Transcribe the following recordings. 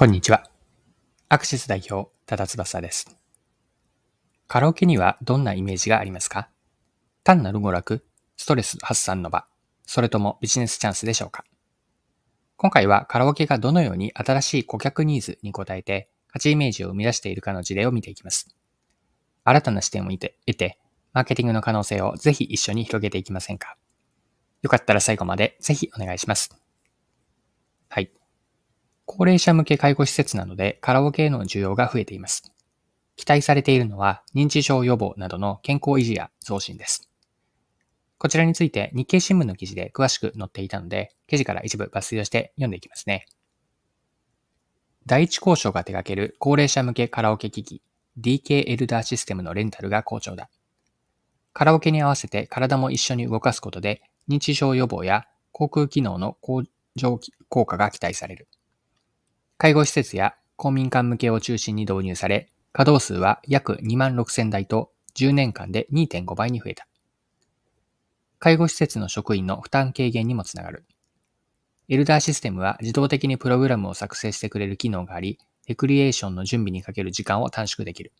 こんにちは。アクシス代表、多田翼です。カラオケにはどんなイメージがありますか？単なる娯楽、ストレス発散の場、それともビジネスチャンスでしょうか？今回はカラオケがどのように新しい顧客ニーズに応えて価値イメージを生み出しているかの事例を見ていきます。新たな視点を得て、マーケティングの可能性をぜひ一緒に広げていきませんか？よかったら最後までぜひお願いします。はい。高齢者向け介護施設などでカラオケへの需要が増えています。期待されているのは認知症予防などの健康維持や増進です。こちらについて日経新聞の記事で詳しく載っていたので、記事から一部抜粋をして読んでいきますね。第一交渉が手掛ける高齢者向けカラオケ機器 DK エルダーシステムのレンタルが好調だ。カラオケに合わせて体も一緒に動かすことで認知症予防や航空機能の向上効果が期待される。介護施設や公民館向けを中心に導入され、稼働数は約2万6千台と10年間で2.5倍に増えた。介護施設の職員の負担軽減にもつながる。エルダーシステムは自動的にプログラムを作成してくれる機能があり、レクリエーションの準備にかける時間を短縮できる。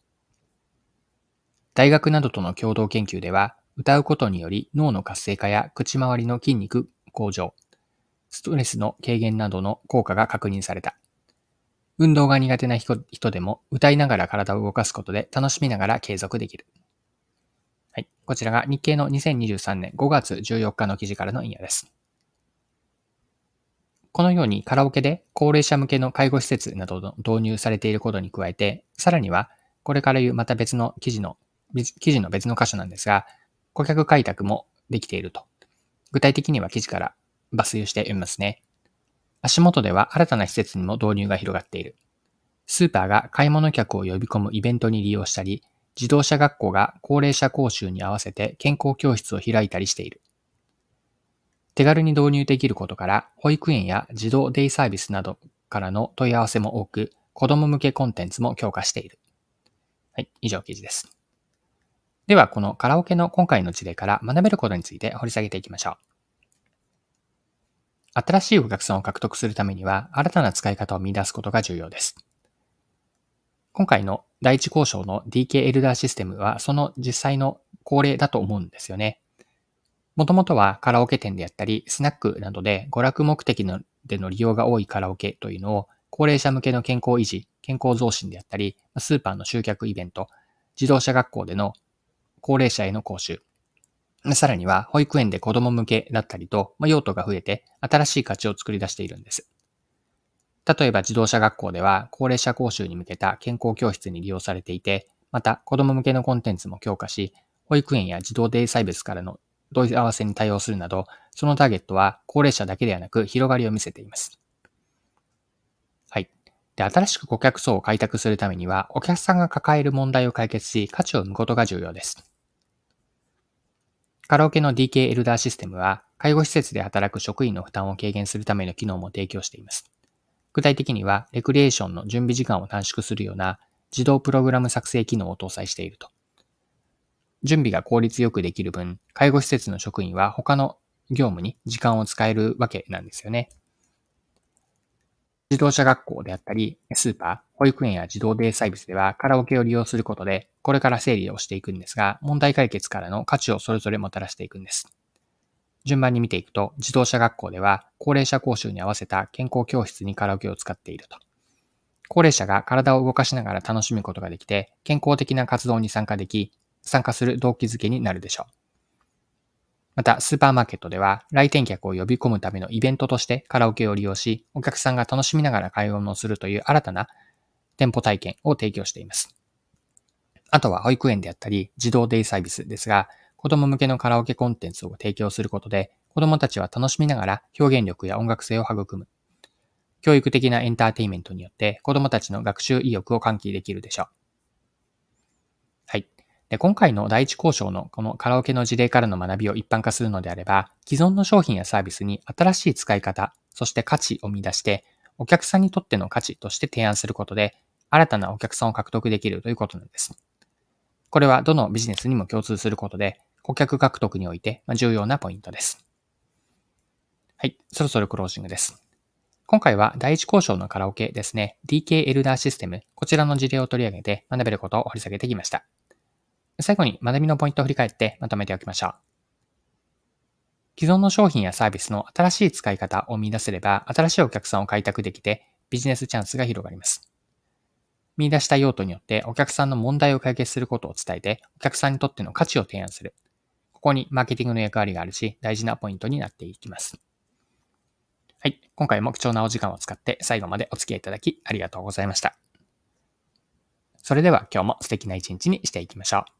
大学などとの共同研究では、歌うことにより脳の活性化や口周りの筋肉向上、ストレスの軽減などの効果が確認された。運動が苦手な人でも歌いながら体を動かすことで楽しみながら継続できる。はい。こちらが日経の2023年5月14日の記事からの引用です。このようにカラオケで高齢者向けの介護施設などの導入されていることに加えて、さらにはこれから言うまた別の記事の、記事の別の箇所なんですが、顧客開拓もできていると。具体的には記事から抜粋して読みますね。足元では新たな施設にも導入が広がっている。スーパーが買い物客を呼び込むイベントに利用したり、自動車学校が高齢者講習に合わせて健康教室を開いたりしている。手軽に導入できることから、保育園や児童デイサービスなどからの問い合わせも多く、子供向けコンテンツも強化している。はい、以上記事です。では、このカラオケの今回の事例から学べることについて掘り下げていきましょう。新しいお客さんを獲得するためには、新たな使い方を見出すことが重要です。今回の第一交渉の DK エルダーシステムは、その実際の恒例だと思うんですよね。もともとはカラオケ店であったり、スナックなどで娯楽目的のでの利用が多いカラオケというのを、高齢者向けの健康維持、健康増進であったり、スーパーの集客イベント、自動車学校での高齢者への講習、さらには、保育園で子供向けだったりと、ま、用途が増えて、新しい価値を作り出しているんです。例えば自動車学校では、高齢者講習に向けた健康教室に利用されていて、また子供向けのコンテンツも強化し、保育園や児童デイサービスからの問い合わせに対応するなど、そのターゲットは高齢者だけではなく広がりを見せています。はい。で、新しく顧客層を開拓するためには、お客さんが抱える問題を解決し、価値を生むことが重要です。カラオケの DK エルダーシステムは、介護施設で働く職員の負担を軽減するための機能も提供しています。具体的には、レクリエーションの準備時間を短縮するような自動プログラム作成機能を搭載していると。準備が効率よくできる分、介護施設の職員は他の業務に時間を使えるわけなんですよね。自動車学校であったり、スーパー、保育園や自動デイサービスではカラオケを利用することで、これから整理をしていくんですが、問題解決からの価値をそれぞれもたらしていくんです。順番に見ていくと、自動車学校では、高齢者講習に合わせた健康教室にカラオケを使っていると。高齢者が体を動かしながら楽しむことができて、健康的な活動に参加でき、参加する動機づけになるでしょう。また、スーパーマーケットでは、来店客を呼び込むためのイベントとしてカラオケを利用し、お客さんが楽しみながら買い物をするという新たな店舗体験を提供しています。あとは保育園であったり、児童デイサービスですが、子供向けのカラオケコンテンツを提供することで、子供たちは楽しみながら表現力や音楽性を育む。教育的なエンターテインメントによって子供たちの学習意欲を喚起できるでしょう。で今回の第一交渉のこのカラオケの事例からの学びを一般化するのであれば、既存の商品やサービスに新しい使い方、そして価値を見出して、お客さんにとっての価値として提案することで、新たなお客さんを獲得できるということなんです。これはどのビジネスにも共通することで、顧客獲得において重要なポイントです。はい、そろそろクロージングです。今回は第一交渉のカラオケですね、DK エルダーシステム、こちらの事例を取り上げて学べることを掘り下げてきました。最後に学びのポイントを振り返ってまとめておきましょう。既存の商品やサービスの新しい使い方を見出せれば、新しいお客さんを開拓できて、ビジネスチャンスが広がります。見出した用途によってお客さんの問題を解決することを伝えて、お客さんにとっての価値を提案する。ここにマーケティングの役割があるし、大事なポイントになっていきます。はい。今回も貴重なお時間を使って最後までお付き合いいただきありがとうございました。それでは今日も素敵な一日にしていきましょう。